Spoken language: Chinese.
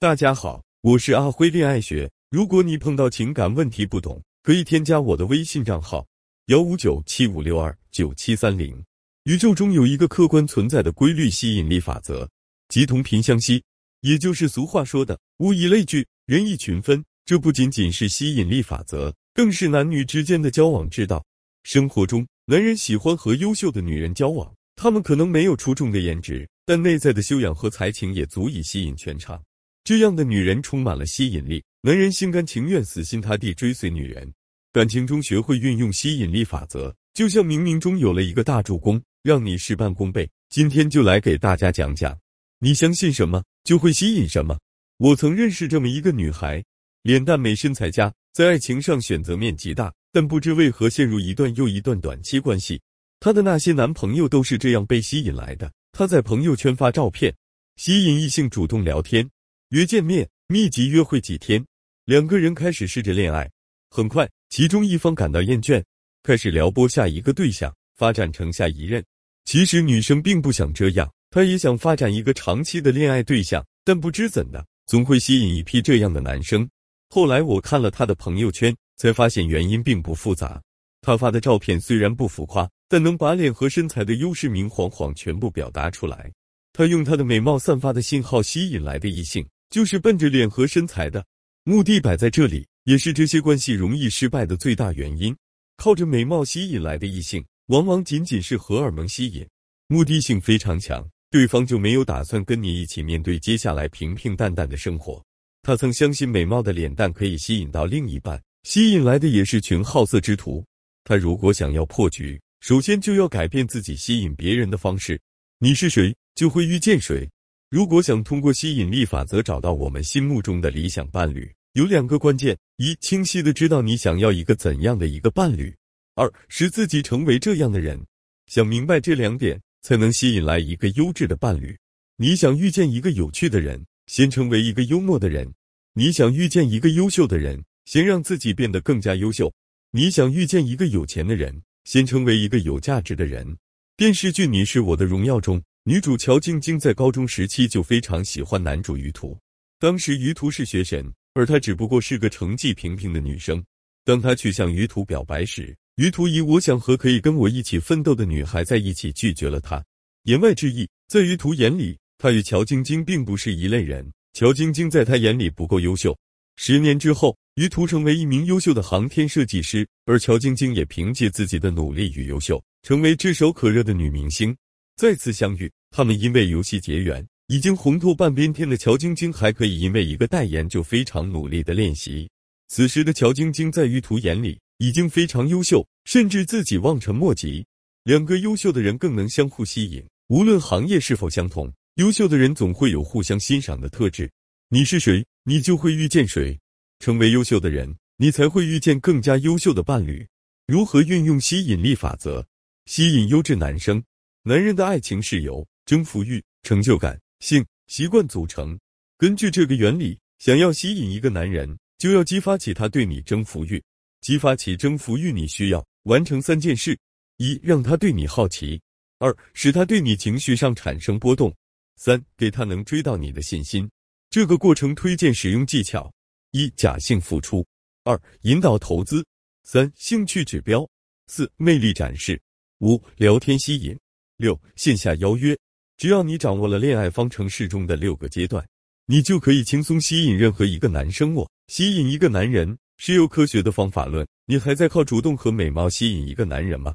大家好，我是阿辉恋爱学。如果你碰到情感问题不懂，可以添加我的微信账号幺五九七五六二九七三零。宇宙中有一个客观存在的规律吸引力法则，即同频相吸，也就是俗话说的物以类聚，人以群分。这不仅仅是吸引力法则，更是男女之间的交往之道。生活中，男人喜欢和优秀的女人交往，他们可能没有出众的颜值，但内在的修养和才情也足以吸引全场。这样的女人充满了吸引力，男人心甘情愿、死心塌地追随女人。感情中学会运用吸引力法则，就像冥冥中有了一个大助攻，让你事半功倍。今天就来给大家讲讲，你相信什么就会吸引什么。我曾认识这么一个女孩。脸蛋美、身材佳，在爱情上选择面极大，但不知为何陷入一段又一段短期关系。她的那些男朋友都是这样被吸引来的。她在朋友圈发照片，吸引异性主动聊天、约见面，密集约会几天，两个人开始试着恋爱。很快，其中一方感到厌倦，开始撩拨下一个对象，发展成下一任。其实女生并不想这样，她也想发展一个长期的恋爱对象，但不知怎的，总会吸引一批这样的男生。后来我看了她的朋友圈，才发现原因并不复杂。她发的照片虽然不浮夸，但能把脸和身材的优势明晃晃全部表达出来。她用她的美貌散发的信号吸引来的异性，就是奔着脸和身材的。目的摆在这里，也是这些关系容易失败的最大原因。靠着美貌吸引来的异性，往往仅仅是荷尔蒙吸引，目的性非常强，对方就没有打算跟你一起面对接下来平平淡淡的生活。他曾相信美貌的脸蛋可以吸引到另一半，吸引来的也是群好色之徒。他如果想要破局，首先就要改变自己吸引别人的方式。你是谁，就会遇见谁。如果想通过吸引力法则找到我们心目中的理想伴侣，有两个关键：一、清晰的知道你想要一个怎样的一个伴侣；二、使自己成为这样的人。想明白这两点，才能吸引来一个优质的伴侣。你想遇见一个有趣的人，先成为一个幽默的人。你想遇见一个优秀的人，先让自己变得更加优秀。你想遇见一个有钱的人，先成为一个有价值的人。电视剧《你是我的荣耀》中，女主乔晶晶在高中时期就非常喜欢男主于途。当时于途是学神，而她只不过是个成绩平平的女生。当她去向于途表白时，于途以“我想和可以跟我一起奋斗的女孩在一起”拒绝了她。言外之意，在于途眼里，他与乔晶晶并不是一类人。乔晶晶在他眼里不够优秀。十年之后，于途成为一名优秀的航天设计师，而乔晶晶也凭借自己的努力与优秀，成为炙手可热的女明星。再次相遇，他们因为游戏结缘。已经红透半边天的乔晶晶，还可以因为一个代言就非常努力的练习。此时的乔晶晶在玉图眼里已经非常优秀，甚至自己望尘莫及。两个优秀的人更能相互吸引，无论行业是否相同。优秀的人总会有互相欣赏的特质。你是谁，你就会遇见谁。成为优秀的人，你才会遇见更加优秀的伴侣。如何运用吸引力法则吸引优质男生？男人的爱情是由征服欲、成就感、性、习惯组成。根据这个原理，想要吸引一个男人，就要激发起他对你征服欲。激发起征服欲，你需要完成三件事：一，让他对你好奇；二，使他对你情绪上产生波动。三给他能追到你的信心，这个过程推荐使用技巧：一假性付出，二引导投资，三兴趣指标，四魅力展示，五聊天吸引，六线下邀约。只要你掌握了恋爱方程式中的六个阶段，你就可以轻松吸引任何一个男生。我吸引一个男人是有科学的方法论，你还在靠主动和美貌吸引一个男人吗？